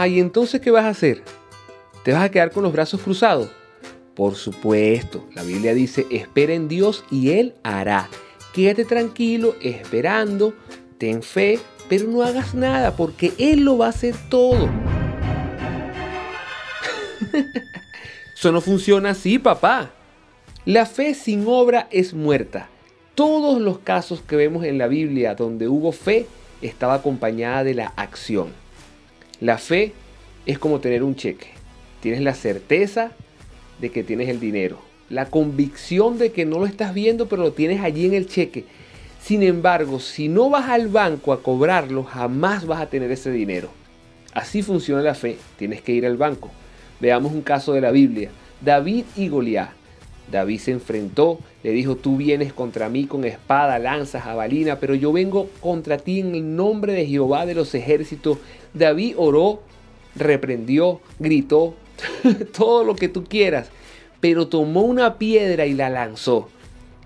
Ajá, ¿y entonces qué vas a hacer? ¿Te vas a quedar con los brazos cruzados? Por supuesto, la Biblia dice, espera en Dios y Él hará. Quédate tranquilo, esperando, ten fe, pero no hagas nada porque Él lo va a hacer todo. Eso no funciona así, papá. La fe sin obra es muerta. Todos los casos que vemos en la Biblia donde hubo fe estaba acompañada de la acción. La fe es como tener un cheque. Tienes la certeza de que tienes el dinero. La convicción de que no lo estás viendo, pero lo tienes allí en el cheque. Sin embargo, si no vas al banco a cobrarlo, jamás vas a tener ese dinero. Así funciona la fe. Tienes que ir al banco. Veamos un caso de la Biblia. David y Goliat. David se enfrentó, le dijo, tú vienes contra mí con espada, lanza, jabalina, pero yo vengo contra ti en el nombre de Jehová de los ejércitos. David oró, reprendió, gritó, todo lo que tú quieras, pero tomó una piedra y la lanzó.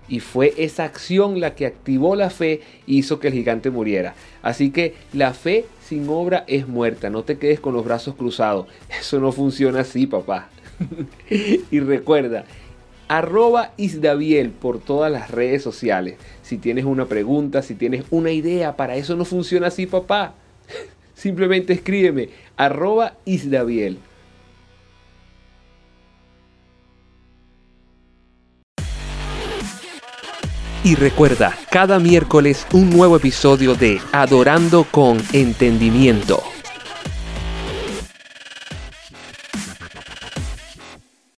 Y fue esa acción la que activó la fe y hizo que el gigante muriera. Así que la fe sin obra es muerta. No te quedes con los brazos cruzados. Eso no funciona así, papá. y recuerda, arroba Isdaviel por todas las redes sociales. Si tienes una pregunta, si tienes una idea, para eso no funciona así, papá. Simplemente escríbeme, arroba Isdaviel. Y recuerda, cada miércoles un nuevo episodio de Adorando con Entendimiento.